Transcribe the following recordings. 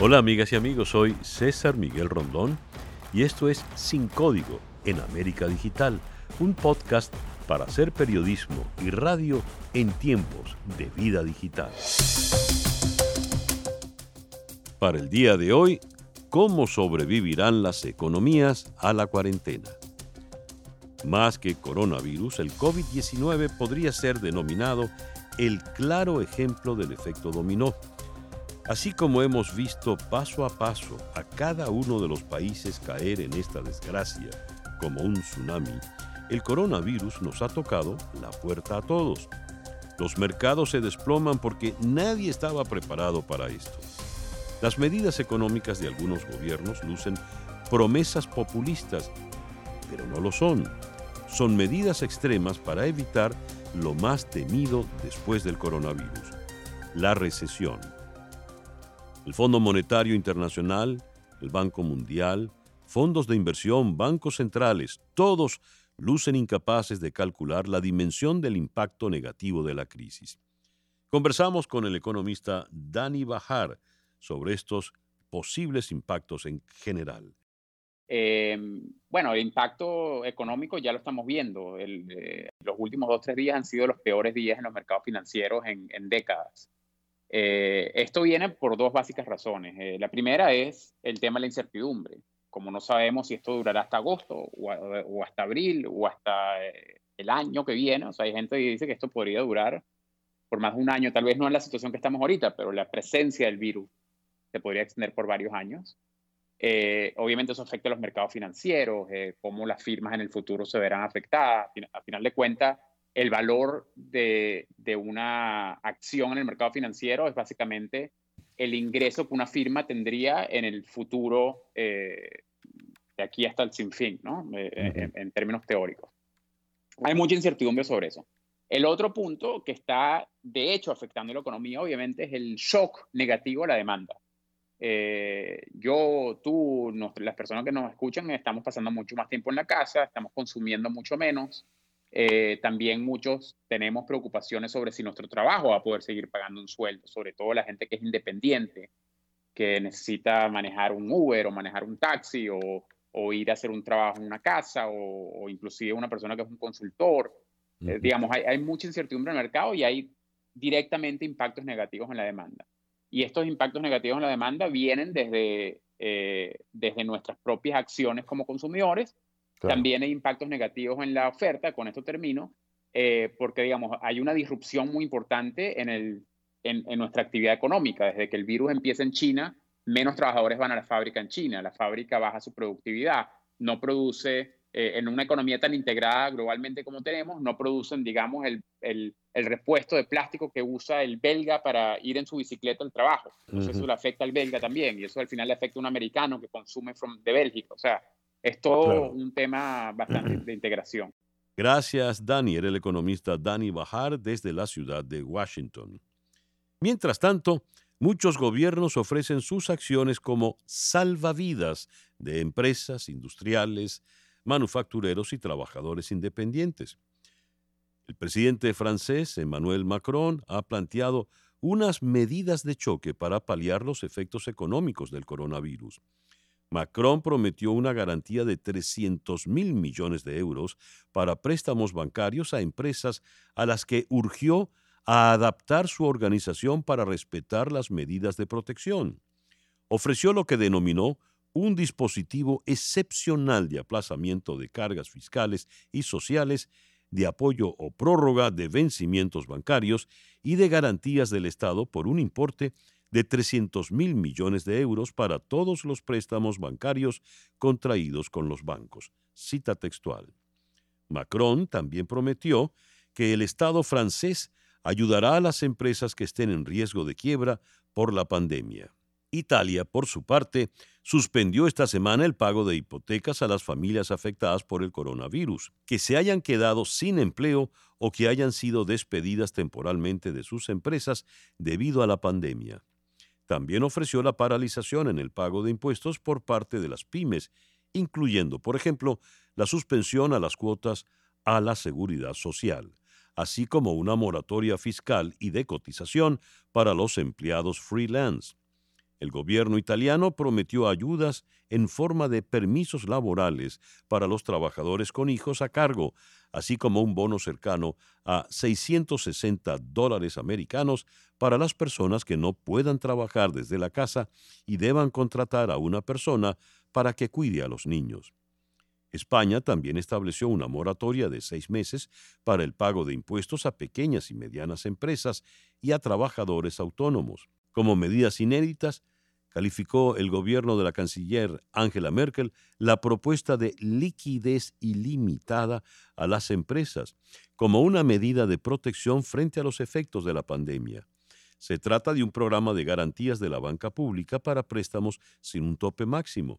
Hola amigas y amigos, soy César Miguel Rondón y esto es Sin Código en América Digital, un podcast para hacer periodismo y radio en tiempos de vida digital. Para el día de hoy, ¿cómo sobrevivirán las economías a la cuarentena? Más que coronavirus, el COVID-19 podría ser denominado el claro ejemplo del efecto dominó Así como hemos visto paso a paso a cada uno de los países caer en esta desgracia como un tsunami, el coronavirus nos ha tocado la puerta a todos. Los mercados se desploman porque nadie estaba preparado para esto. Las medidas económicas de algunos gobiernos lucen promesas populistas, pero no lo son. Son medidas extremas para evitar lo más temido después del coronavirus, la recesión. El Fondo Monetario Internacional, el Banco Mundial, fondos de inversión, bancos centrales, todos lucen incapaces de calcular la dimensión del impacto negativo de la crisis. Conversamos con el economista Dani Bajar sobre estos posibles impactos en general. Em, bueno, el impacto económico ya lo estamos viendo. Eh, los últimos dos o tres días han sido los peores días en los mercados financieros en décadas. Eh, esto viene por dos básicas razones. Eh, la primera es el tema de la incertidumbre. Como no sabemos si esto durará hasta agosto o, hasta abril o hasta eh, el año que viene, o sea, hay gente que dice que esto podría durar por más de un año, tal vez no en la situación que estamos ahorita, pero la presencia del virus se podría extender por varios años. obviamente eso afecta a los mercados financieros, cómo las firmas en el futuro se verán afectadas. A final de cuentas, el valor de, una acción en el mercado financiero es básicamente el ingreso que una firma tendría en el futuro eh, de aquí hasta el sinfín, ¿no? Eh, en, términos teóricos. Hay mucha incertidumbre sobre eso. El otro punto que está, de hecho, afectando la economía, obviamente, es el shock negativo a la demanda. Eh, yo, tú, las personas que nos escuchan, estamos pasando mucho más tiempo en la casa, estamos consumiendo mucho menos, eh, también muchos tenemos preocupaciones sobre si nuestro trabajo va a poder seguir pagando un sueldo, sobre todo la gente que es independiente, que necesita manejar un Uber o manejar un taxi o, ir a hacer un trabajo en una casa o, inclusive una persona que es un consultor. Eh, digamos, hay, mucha incertidumbre en el mercado y hay directamente impactos negativos en la demanda. Y estos impactos negativos en la demanda vienen desde, eh, desde nuestras propias acciones como consumidores, también hay impactos negativos en la oferta, con esto termino, eh, porque digamos, hay una disrupción muy importante en, el, en, nuestra actividad económica. Desde que el virus empieza en China, menos trabajadores van a la fábrica en China, la fábrica baja su productividad, no produce, eh, en una economía tan integrada globalmente como tenemos, no producen, digamos, el, el, el, repuesto de plástico que usa el belga para ir en su bicicleta al trabajo. Entonces eso le afecta al belga también, y eso al final le afecta a un americano que consume from, de Bélgica. O sea, es todo un tema bastante de integración. Gracias, Dani. Era el economista Dani Bajar desde la ciudad de Washington. Mientras tanto, muchos gobiernos ofrecen sus acciones como salvavidas de empresas, industriales, manufactureros y trabajadores independientes. El presidente francés, Emmanuel Macron, ha planteado unas medidas de choque para paliar los efectos económicos del coronavirus. Macron prometió una garantía de 300 mil millones de euros para préstamos bancarios a empresas a las que urgió a adaptar su organización para respetar las medidas de protección. Ofreció lo que denominó un dispositivo excepcional de aplazamiento de cargas fiscales y sociales, de apoyo o prórroga de vencimientos bancarios y de garantías del Estado por un importe de 300 mil millones de euros para todos los préstamos bancarios contraídos con los bancos. Cita textual. Macron también prometió que el Estado francés ayudará a las empresas que estén en riesgo de quiebra por la pandemia. Italia, por su parte, suspendió esta semana el pago de hipotecas a las familias afectadas por el coronavirus, que se hayan quedado sin empleo o que hayan sido despedidas temporalmente de sus empresas debido a la pandemia. También ofreció la paralización en el pago de impuestos por parte de las pymes, incluyendo, por ejemplo, la suspensión a las cuotas a la seguridad social, así como una moratoria fiscal y de cotización para los empleados freelance. El gobierno italiano prometió ayudas en forma de permisos laborales para los trabajadores con hijos a cargo, así como un bono cercano a 660 dólares americanos para las personas que no puedan trabajar desde la casa y deban contratar a una persona para que cuide a los niños. España también estableció una moratoria de seis meses para el pago de impuestos a pequeñas y medianas empresas y a trabajadores autónomos. Como medidas inéditas, calificó el gobierno de la canciller Angela Merkel la propuesta de liquidez ilimitada a las empresas como una medida de protección frente a los efectos de la pandemia. Se trata de un programa de garantías de la banca pública para préstamos sin un tope máximo.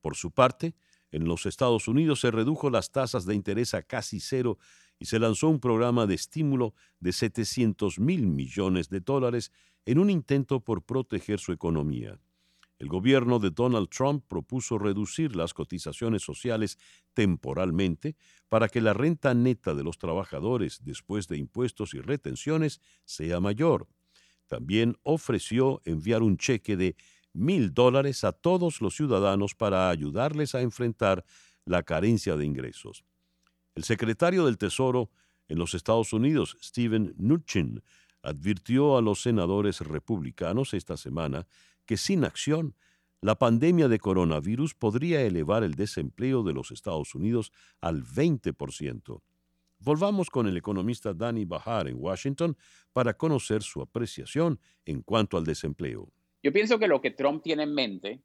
Por su parte, en los Estados Unidos se redujo las tasas de interés a casi cero y se lanzó un programa de estímulo de 700 mil millones de dólares en un intento por proteger su economía. El gobierno de Donald Trump propuso reducir las cotizaciones sociales temporalmente para que la renta neta de los trabajadores después de impuestos y retenciones sea mayor. También ofreció enviar un cheque de mil dólares a todos los ciudadanos para ayudarles a enfrentar la carencia de ingresos. El secretario del Tesoro en los Estados Unidos, Steven Mnuchin, advirtió a los senadores republicanos esta semana que sin acción, la pandemia de coronavirus podría elevar el desempleo de los Estados Unidos al 20%. Volvamos con el economista Danny Bahar en Washington para conocer su apreciación en cuanto al desempleo. Yo pienso que lo que Trump tiene en mente,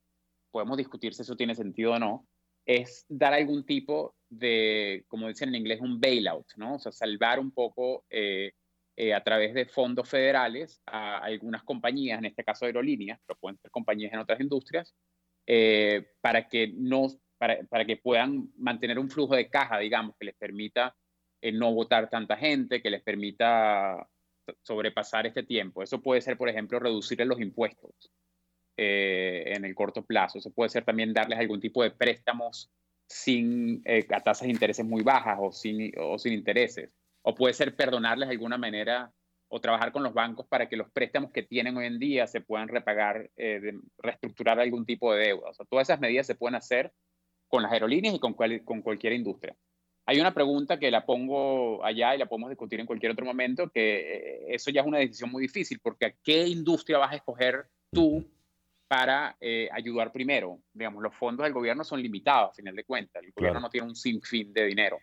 podemos discutir si eso tiene sentido o no, es dar algún tipo de, como dicen en inglés, un bailout, ¿no? O sea, salvar un poco eh, eh, a través de fondos federales a algunas compañías, en este caso aerolíneas, pero pueden ser compañías en otras industrias, eh, para, que no, para, para, que puedan mantener un flujo de caja, digamos, que les permita eh, no votar tanta gente, que les permita sobrepasar este tiempo. Eso puede ser, por ejemplo, reducir los impuestos en el corto plazo. Eso puede ser también darles algún tipo de préstamos sin, a tasas de intereses muy bajas o sin, o sin intereses o puede ser perdonarles de alguna manera o trabajar con los bancos para que los préstamos que tienen hoy en día se puedan repagar, eh, reestructurar algún tipo de deuda. O sea, todas esas medidas se pueden hacer con las aerolíneas y con, con cualquier industria. Hay una pregunta que la pongo allá y la podemos discutir en cualquier otro momento, que eh, eso ya es una decisión muy difícil, porque ¿a qué industria vas a escoger tú para eh, ayudar primero? Digamos, los fondos del gobierno son limitados, a final de cuentas. El gobierno no tiene un sinfín de dinero.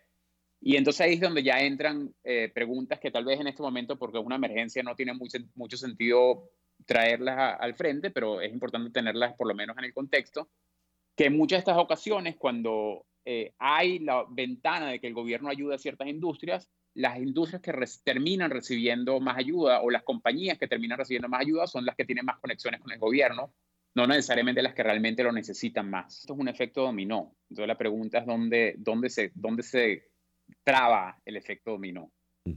Y entonces ahí es donde ya entran eh, preguntas que tal vez en este momento, porque es una emergencia, no tiene mucho, mucho sentido traerlas al frente, pero es importante tenerlas por lo menos en el contexto, que en muchas de estas ocasiones, cuando eh, hay la ventana de que el gobierno ayude a ciertas industrias, las industrias que terminan recibiendo más ayuda o las compañías que terminan recibiendo más ayuda son las que tienen más conexiones con el gobierno, no necesariamente las que realmente lo necesitan más. Esto es un efecto dominó. Entonces la pregunta es dónde, dónde, se, dónde se traba el efecto dominó.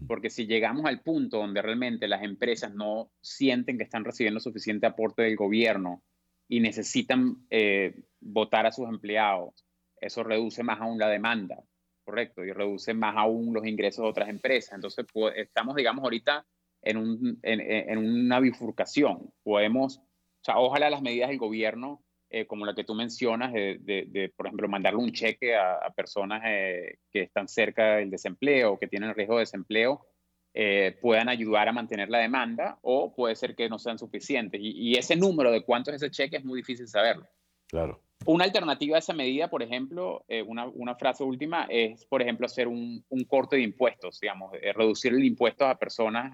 Porque si llegamos al punto donde realmente las empresas no sienten que están recibiendo suficiente aporte del gobierno y necesitan eh, votar a sus empleados, eso reduce más aún la demanda, correcto, y reduce más aún los ingresos de otras empresas. Entonces, pues, estamos, digamos, ahorita en, un, en, en una bifurcación. Podemos, o sea, ojalá las medidas del gobierno eh, como la que tú mencionas, de, por ejemplo, mandarle un cheque a, personas eh, que están cerca del desempleo, que tienen riesgo de desempleo, eh, puedan ayudar a mantener la demanda o puede ser que no sean suficientes. Y, ese número de cuánto es ese cheque es muy difícil saberlo. Claro. Una alternativa a esa medida, por ejemplo, una, una, frase última, es, por ejemplo, hacer un, un corte de impuestos, digamos, reducir el impuesto a personas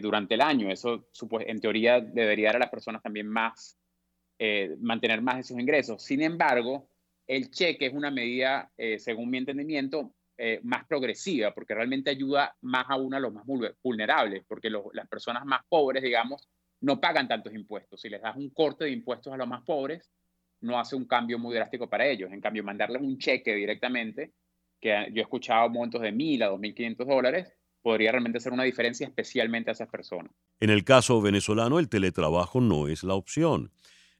durante el año. Eso, en teoría, debería dar a las personas también más eh, mantener más esos ingresos. Sin embargo, el cheque es una medida, eh, según mi entendimiento, eh, más progresiva, porque realmente ayuda más a uno a los más vulnerables, porque las personas más pobres, digamos, no pagan tantos impuestos. Si les das un corte de impuestos a los más pobres, no hace un cambio muy drástico para ellos. En cambio, mandarles un cheque directamente, que yo he escuchado montos de mil a dos mil quinientos dólares, podría realmente hacer una diferencia especialmente a esas personas. En el caso venezolano, el teletrabajo no es la opción.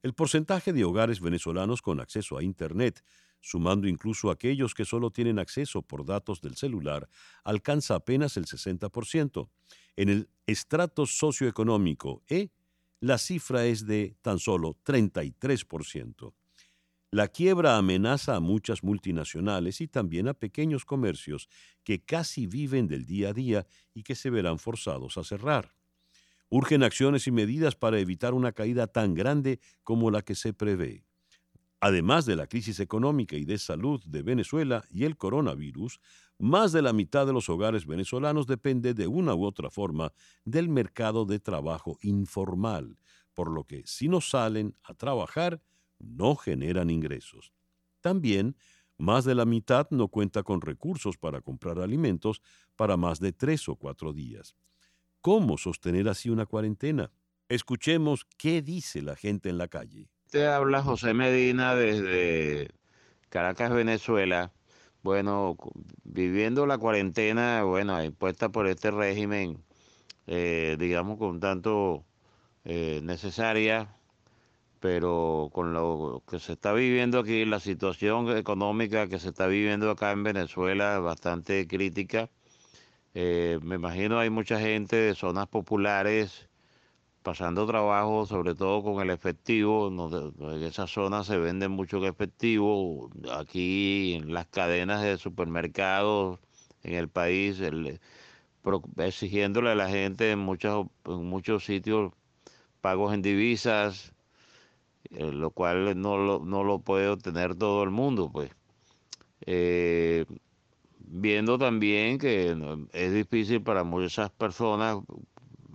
El porcentaje de hogares venezolanos con acceso a Internet, sumando incluso aquellos que solo tienen acceso por datos del celular, alcanza apenas el 60%. En el estrato socioeconómico E, la cifra es de tan solo 33%. La quiebra amenaza a muchas multinacionales y también a pequeños comercios que casi viven del día a día y que se verán forzados a cerrar. Urgen acciones y medidas para evitar una caída tan grande como la que se prevé. Además de la crisis económica y de salud de Venezuela y el coronavirus, más de la mitad de los hogares venezolanos depende de una u otra forma del mercado de trabajo informal, por lo que si no salen a trabajar, no generan ingresos. También, más de la mitad no cuenta con recursos para comprar alimentos para más de tres o cuatro días. ¿Cómo sostener así una cuarentena? Escuchemos qué dice la gente en la calle. Te habla José Medina desde Caracas, Venezuela. Bueno, viviendo la cuarentena, bueno, impuesta por este régimen, eh, digamos, con tanto eh, necesaria, pero con lo que se está viviendo aquí, la situación económica que se está viviendo acá en Venezuela es bastante crítica. Eh, me imagino hay mucha gente de zonas populares pasando trabajo, sobre todo con el efectivo. En esa zona se vende mucho efectivo. Aquí en las cadenas de supermercados en el país, exigiéndole a la gente en, muchos en muchos sitios pagos en divisas, eh, lo cual no lo, no lo puede obtener todo el mundo, pues. Eh, viendo también que es difícil para muchas personas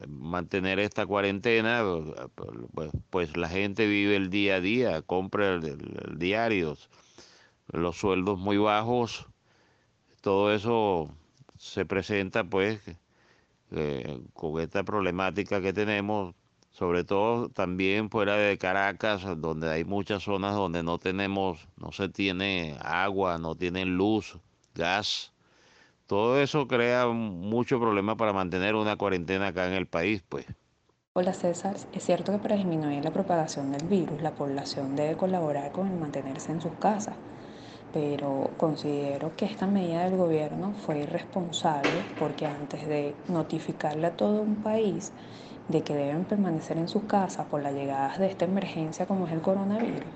mantener esta cuarentena, pues, pues, la gente vive el día a día, compra el, diarios, los sueldos muy bajos, todo eso se presenta pues eh, con esta problemática que tenemos sobre todo también fuera de Caracas, donde hay muchas zonas donde no tenemos, no se tiene agua, no tienen luz, gas. Todo eso crea mucho problema para mantener una cuarentena acá en el país, pues. Hola César, es cierto que para disminuir la propagación del virus, la población debe colaborar con el mantenerse en sus casas, pero considero que esta medida del gobierno fue irresponsable porque antes de notificarle a todo un país de que deben permanecer en sus casas por la llegada de esta emergencia como es el coronavirus,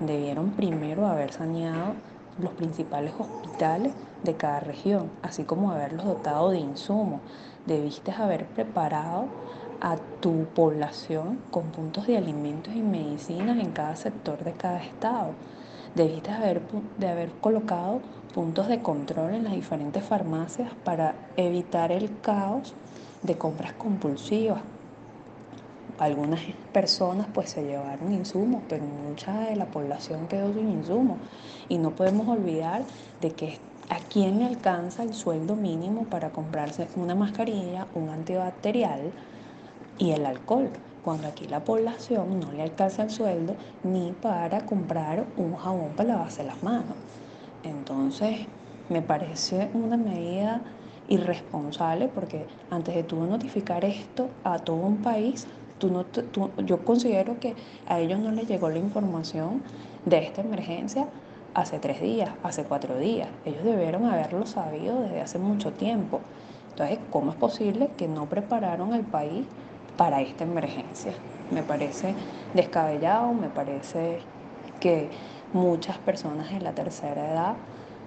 debieron primero haber saneado los principales hospitales de cada región, así como haberlos dotado de insumos. Debiste haber preparado a tu población con puntos de alimentos y medicinas en cada sector de cada estado. Debiste haber, de haber colocado puntos de control en las diferentes farmacias para evitar el caos de compras compulsivas algunas personas pues se llevaron insumos, pero mucha de la población quedó sin insumos. Y no podemos olvidar de que a quién le alcanza el sueldo mínimo para comprarse una mascarilla, un antibacterial y el alcohol, cuando aquí la población no le alcanza el sueldo ni para comprar un jabón para lavarse las manos. Entonces, me parece una medida irresponsable porque antes de tú notificar esto a todo un país, yo considero que a ellos no les llegó la información de esta emergencia hace tres días, hace cuatro días. Ellos debieron haberlo sabido desde hace mucho tiempo. Entonces, ¿cómo es posible que no prepararon al país para esta emergencia? Me parece descabellado, me parece que muchas personas de la tercera edad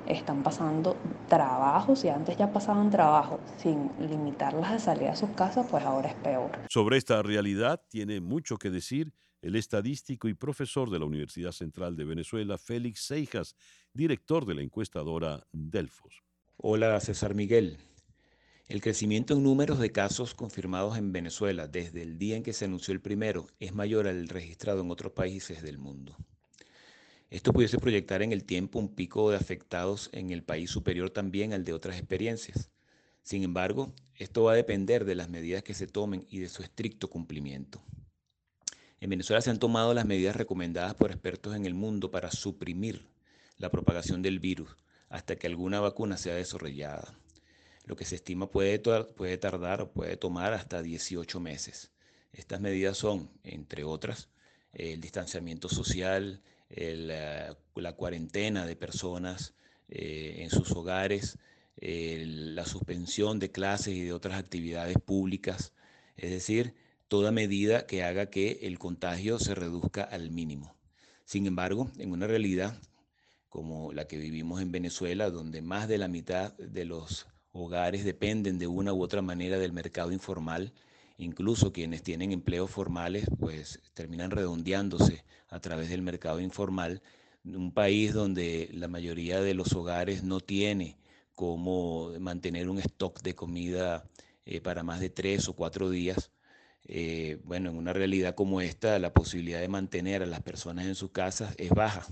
están pasando trabajos y antes ya pasaban trabajo sin limitarlas de salir a sus casas, pues ahora es peor. Sobre esta realidad tiene mucho que decir el estadístico y profesor de la Universidad Central de Venezuela, Félix Seijas, director de la encuestadora Delfos. Hola, César Miguel. El crecimiento en números de casos confirmados en Venezuela desde el día en que se anunció el primero es mayor al registrado en otros países del mundo. Esto pudiese proyectar en el tiempo un pico de afectados en el país superior también al de otras experiencias. Sin embargo, esto va a depender de las medidas que se tomen y de su estricto cumplimiento. En Venezuela se han tomado las medidas recomendadas por expertos en el mundo para suprimir la propagación del virus hasta que alguna vacuna sea desarrollada. Lo que se estima puede, puede tardar o puede tomar hasta 18 meses. Estas medidas son, entre otras, el distanciamiento social, la cuarentena de personas eh, en sus hogares, la suspensión de clases y de otras actividades públicas, es decir, toda medida que haga que el contagio se reduzca al mínimo. Sin embargo, en una realidad como la que vivimos en Venezuela, donde más de la mitad de los hogares dependen de una u otra manera del mercado informal, incluso quienes tienen empleos formales, pues terminan redondeándose a través del mercado informal, un país donde la mayoría de los hogares no tiene cómo mantener un stock de comida eh, para más de tres o cuatro días. Eh, bueno, en una realidad como esta, la posibilidad de mantener a las personas en sus casas es baja.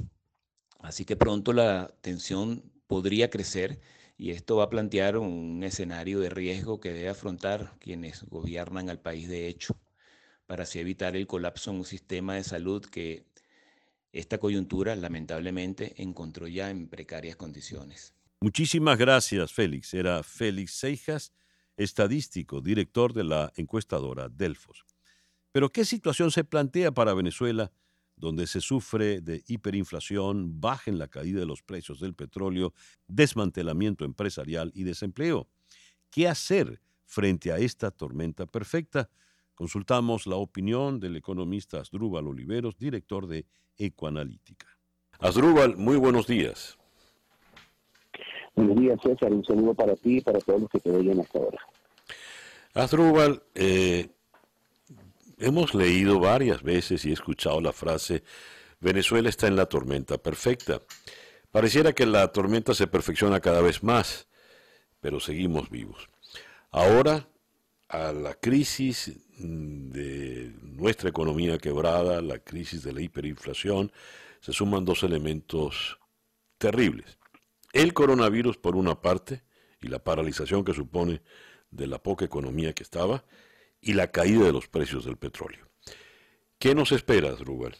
Así que pronto la tensión podría crecer y esto va a plantear un escenario de riesgo que debe afrontar quienes gobiernan al país de hecho, para así evitar el colapso en un sistema de salud que esta coyuntura lamentablemente encontró ya en precarias condiciones. Muchísimas gracias, Félix. Era Félix Seijas, estadístico, director de la encuestadora Delfos. Pero ¿qué situación se plantea para Venezuela, donde se sufre de hiperinflación, baja en la caída de los precios del petróleo, desmantelamiento empresarial y desempleo? ¿Qué hacer frente a esta tormenta perfecta? Consultamos la opinión del economista Asdrúbal Oliveros, director de Ecoanalítica. Asdrúbal, muy buenos días. Buenos días, César. Un saludo para ti y para todos los que te oyen hasta ahora. Asdrúbal, eh, hemos leído varias veces y escuchado la frase Venezuela está en la tormenta perfecta. Pareciera que la tormenta se perfecciona cada vez más, pero seguimos vivos. Ahora, a la crisis de nuestra economía quebrada, la crisis de la hiperinflación, se suman dos elementos terribles. El coronavirus, por una parte, y la paralización que supone de la poca economía que estaba, y la caída de los precios del petróleo. ¿Qué nos espera, Rubén?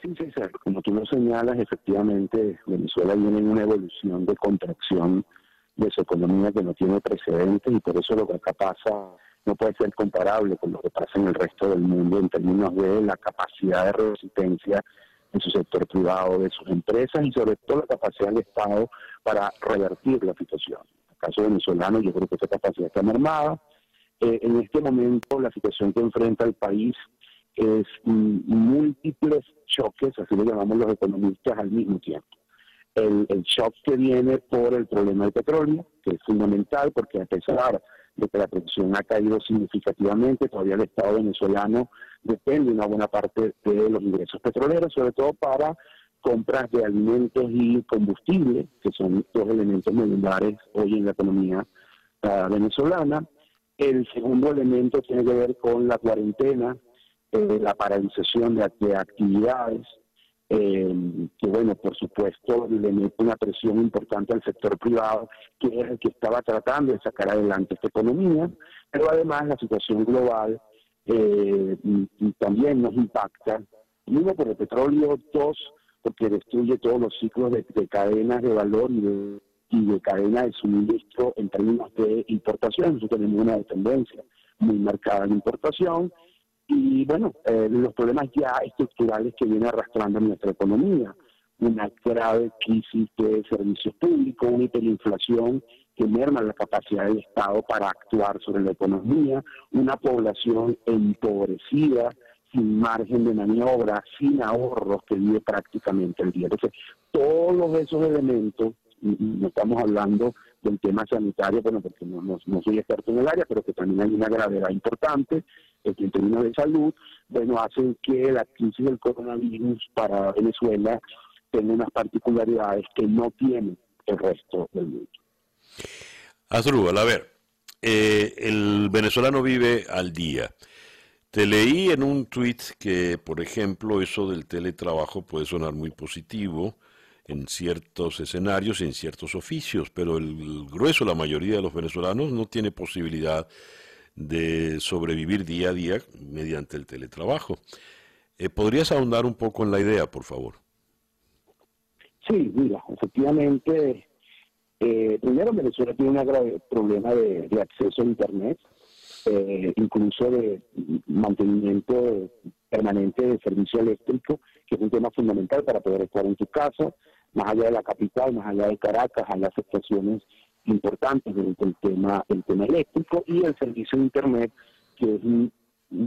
Sí, César, como tú lo señalas, efectivamente Venezuela viene en una evolución de contracción de su economía que no tiene precedentes y por eso lo que acá pasa no puede ser comparable con lo que pasa en el resto del mundo en términos de la capacidad de resistencia en su sector privado, de sus empresas y sobre todo la capacidad del Estado para revertir la situación. En el caso venezolano yo creo que esa capacidad está mermada. Eh, en este momento la situación que enfrenta el país es múltiples choques, así lo llamamos los economistas, al mismo tiempo. El, el shock que viene por el problema del petróleo, que es fundamental porque a pesar de que la producción ha caído significativamente, todavía el Estado venezolano depende una buena parte de los ingresos petroleros, sobre todo para compras de alimentos y combustible, que son dos elementos medulares hoy en la economía uh, venezolana. El segundo elemento tiene que ver con la cuarentena, eh, la paralización de, de actividades, eh, que bueno, por supuesto le mete una presión importante al sector privado, que es el que estaba tratando de sacar adelante esta economía, pero además la situación global eh, también nos impacta, uno por el petróleo, dos porque destruye todos los ciclos de, cadenas de valor y de, y de cadena de suministro en términos de importación, nosotros tenemos una dependencia muy marcada en importación, y bueno, eh, los problemas ya estructurales que viene arrastrando nuestra economía, una grave crisis de servicios públicos, una hiperinflación que merma la capacidad del Estado para actuar sobre la economía, una población empobrecida, sin margen de maniobra, sin ahorros, que vive prácticamente el día. Entonces, todos esos elementos, no estamos hablando del tema sanitario, bueno, porque no, no, soy experto en el área, pero que también hay una gravedad importante en términos de salud, bueno, hacen que la crisis del coronavirus para Venezuela tenga unas particularidades que no tiene el resto del mundo. Azrúbal, a ver, eh, el venezolano vive al día. Te leí en un tuit que, por ejemplo, eso del teletrabajo puede sonar muy positivo, en ciertos escenarios y en ciertos oficios, pero el grueso, la mayoría de los venezolanos no tiene posibilidad de sobrevivir día a día mediante el teletrabajo. Eh, ¿Podrías ahondar un poco en la idea, por favor? Sí, mira, efectivamente, eh, primero Venezuela tiene un grave problema de, acceso a Internet, eh, incluso de mantenimiento permanente de servicio eléctrico, que es un tema fundamental para poder estar en tu casa, más allá de la capital, más allá de Caracas, hay afectaciones importantes del, tema, el tema eléctrico y el servicio de Internet, que es,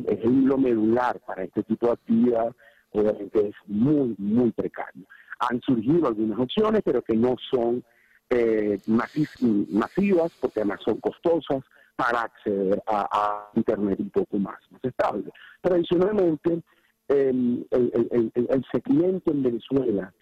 es lo medular para este tipo de actividad, obviamente es muy, muy precario. Han surgido algunas opciones, pero que no son eh, masivas, porque además son costosas para acceder a, Internet un poco más, más estable. Tradicionalmente, el, el, segmento en Venezuela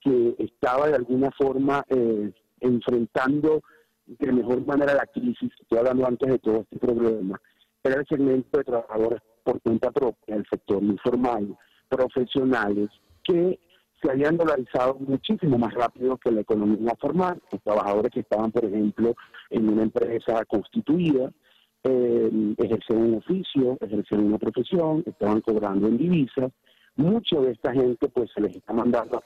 que estaba de alguna forma eh, enfrentando de mejor manera la crisis, estoy hablando antes de todo este problema, era el segmento de trabajadores por cuenta propia, el sector informal, profesionales, que se habían dolarizado muchísimo más rápido que la economía formal, los trabajadores que estaban, por ejemplo, en una empresa constituida, eh, ejercen un oficio, ejercen una profesión, estaban cobrando en divisas, mucho de esta gente pues se les está mandando a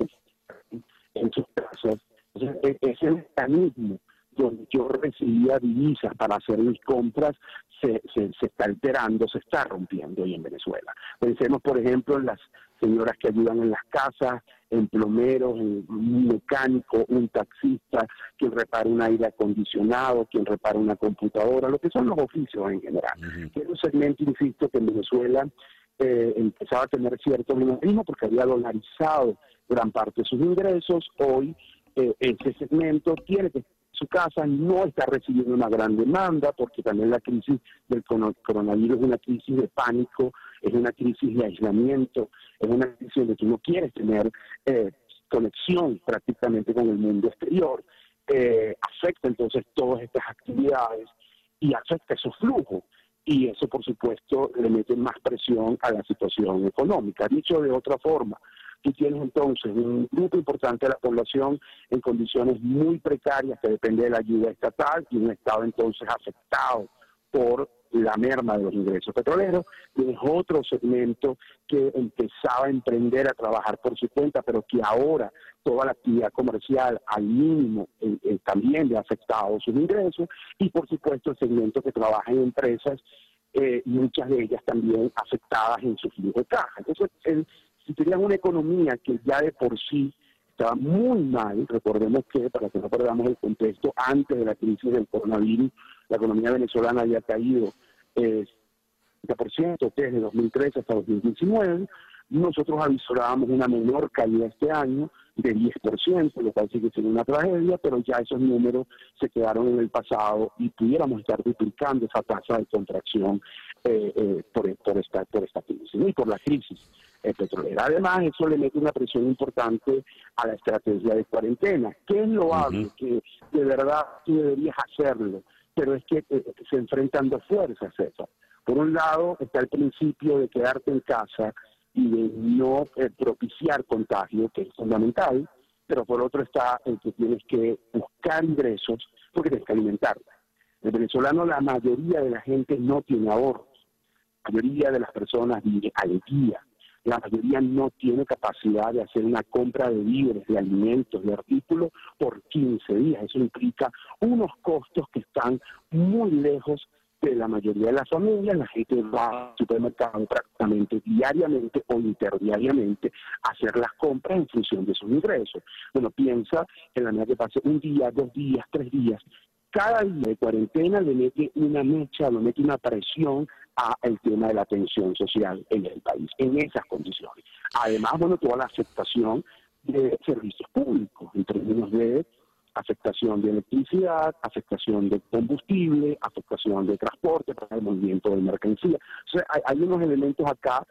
en sus casas. Entonces, ese mecanismo donde yo recibía divisas para hacer mis compras se, se, está alterando, se está rompiendo hoy en Venezuela. Pensemos, por ejemplo, en las señoras que ayudan en las casas, en plomeros, en un mecánico, un taxista, quien repara un aire acondicionado, quien repara una computadora, lo que son los oficios en general. Es un segmento, insisto, que en Venezuela eh, empezaba a tener cierto dinamismo porque había dolarizado gran parte de sus ingresos. Hoy eh, ese segmento tiene que su casa no está recibiendo una gran demanda porque también la crisis del coronavirus es una crisis de pánico, es una crisis de aislamiento, es una crisis donde tú no quieres tener eh, conexión prácticamente con el mundo exterior. Eh, afecta entonces todas estas actividades y afecta su flujo y eso por supuesto le mete más presión a la situación económica. Dicho de otra forma, tú tienes entonces un grupo importante de la población en condiciones muy precarias que depende de la ayuda estatal y un Estado entonces afectado por la merma de los ingresos petroleros, tienes otro segmento que empezaba a emprender a trabajar por su cuenta, pero que ahora toda la actividad comercial al mínimo eh, eh, también le ha afectado sus ingresos, y por supuesto el segmento que trabaja en empresas, eh, muchas de ellas también afectadas en su flujo de caja. Entonces, el, si tenían una economía que ya de por sí estaba muy mal, recordemos que, para que no perdamos el contexto, antes de la crisis del coronavirus, la economía venezolana había caído eh, 30% desde 2013 hasta 2019, nosotros avisorábamos una menor caída este año de 10%, lo cual sigue siendo una tragedia, pero ya esos números se quedaron en el pasado y pudiéramos estar duplicando esa tasa de contracción eh, eh, por, esta, por esta crisis y por la crisis petrolera. Además, eso le mete una presión importante a la estrategia de cuarentena. ¿Qué es lo uh Que de verdad tú deberías hacerlo, pero es que se enfrentan dos fuerzas, eso. Por un lado está el principio de quedarte en casa y de no eh, propiciar contagio, que es fundamental, pero por otro está el que tienes que buscar ingresos porque tienes que alimentarte. El venezolano, la mayoría de la gente no tiene ahorros, la mayoría de las personas vive al día, la mayoría no tiene capacidad de hacer una compra de víveres, de alimentos, de artículos por 15 días. Eso implica unos costos que están muy lejos de la mayoría de las familias, la gente va al supermercado prácticamente diariamente o interdiariamente a hacer las compras en función de sus ingresos. Bueno, piensa en la medida que pase un día, dos días, tres días, cada día de cuarentena le mete una mecha, le mete una presión al tema de la atención social en el país, en esas condiciones. Además, bueno, toda la aceptación de servicios públicos en términos de afectación de electricidad, afectación de combustible, afectación de transporte para el movimiento de mercancía. hay, unos elementos acá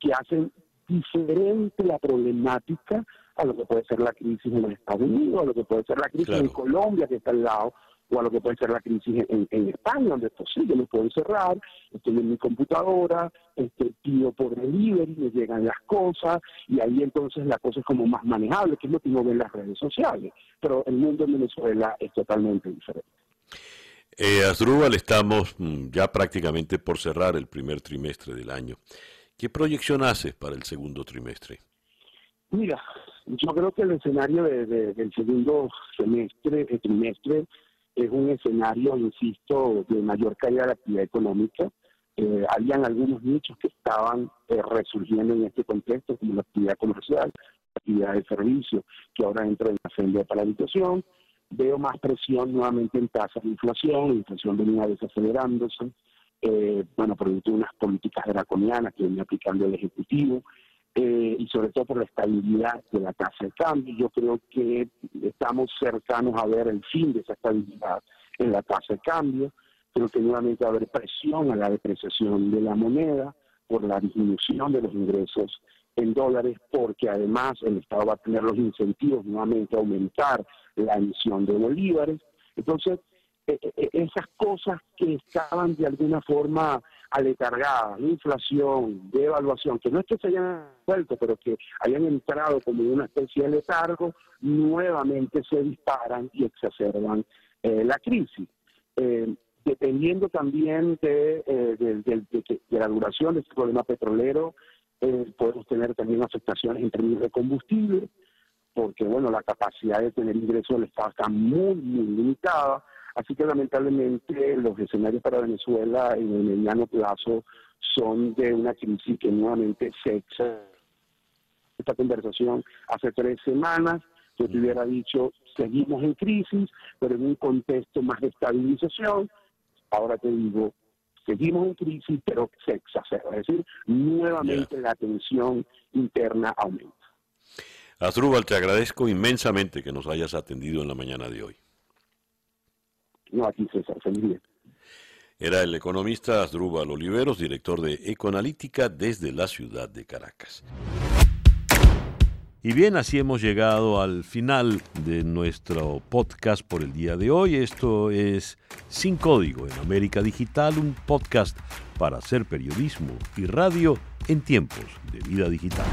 que hacen diferente la problemática a lo que puede ser la crisis en los Estados Unidos, a lo que puede ser la crisis en Colombia, que está al lado, o a lo que puede ser la crisis en, España, donde es posible, me puedo cerrar, estoy en mi computadora, este, pido por delivery, me llegan las cosas, y ahí entonces la cosa es como más manejable, que es lo que uno ve en las redes sociales. Pero el mundo en Venezuela es totalmente diferente. Eh, Asdrúbal, estamos mm, ya prácticamente por cerrar el primer trimestre del año. ¿Qué proyección haces para el segundo trimestre? Mira, yo creo que el escenario del segundo semestre, el trimestre, es un escenario, insisto, de mayor caída de la actividad económica. Eh, habían algunos nichos que estaban eh, resurgiendo en este contexto, como la actividad comercial, la actividad de servicio, que ahora entra en la senda de paralización. Veo más presión nuevamente en tasas de inflación, la inflación venía desacelerándose. eh, bueno, producto de unas políticas draconianas que viene aplicando el Ejecutivo, eh, y sobre todo por la estabilidad de la tasa de cambio. Yo creo que estamos cercanos a ver el fin de esa estabilidad en la tasa de cambio. Creo que nuevamente va a haber presión a la depreciación de la moneda por la disminución de los ingresos en dólares, porque además el Estado va a tener los incentivos nuevamente a aumentar la emisión de bolívares. Entonces, e, e, e, esas cosas que estaban de alguna forma aletargadas, inflación, devaluación, que no es que se hayan vuelto, pero que hayan entrado como una especie de letargo, nuevamente se disparan y exacerban eh, la crisis. Eh, dependiendo también de, eh, de, la duración de este problema petrolero, podemos tener también afectaciones en términos de combustible, porque bueno, la capacidad de tener ingresos del Estado está muy, muy limitada Así que lamentablemente los escenarios para Venezuela en el mediano plazo son de una crisis que nuevamente se esta conversación hace tres semanas, yo te hubiera dicho, seguimos en crisis, pero en un contexto más de estabilización. Ahora te digo, seguimos en crisis, pero se exacerba. Es decir, nuevamente la tensión interna aumenta. Asdrúbal, te agradezco inmensamente que nos hayas atendido en la mañana de hoy. No, aquí César, feliz Era el economista Asdrúbal Oliveros, director de Ecoanalítica desde la ciudad de Caracas. Y bien, así hemos llegado al final de nuestro podcast por el día de hoy. Esto es Sin Código en América Digital, un podcast para hacer periodismo y radio en tiempos de vida digital.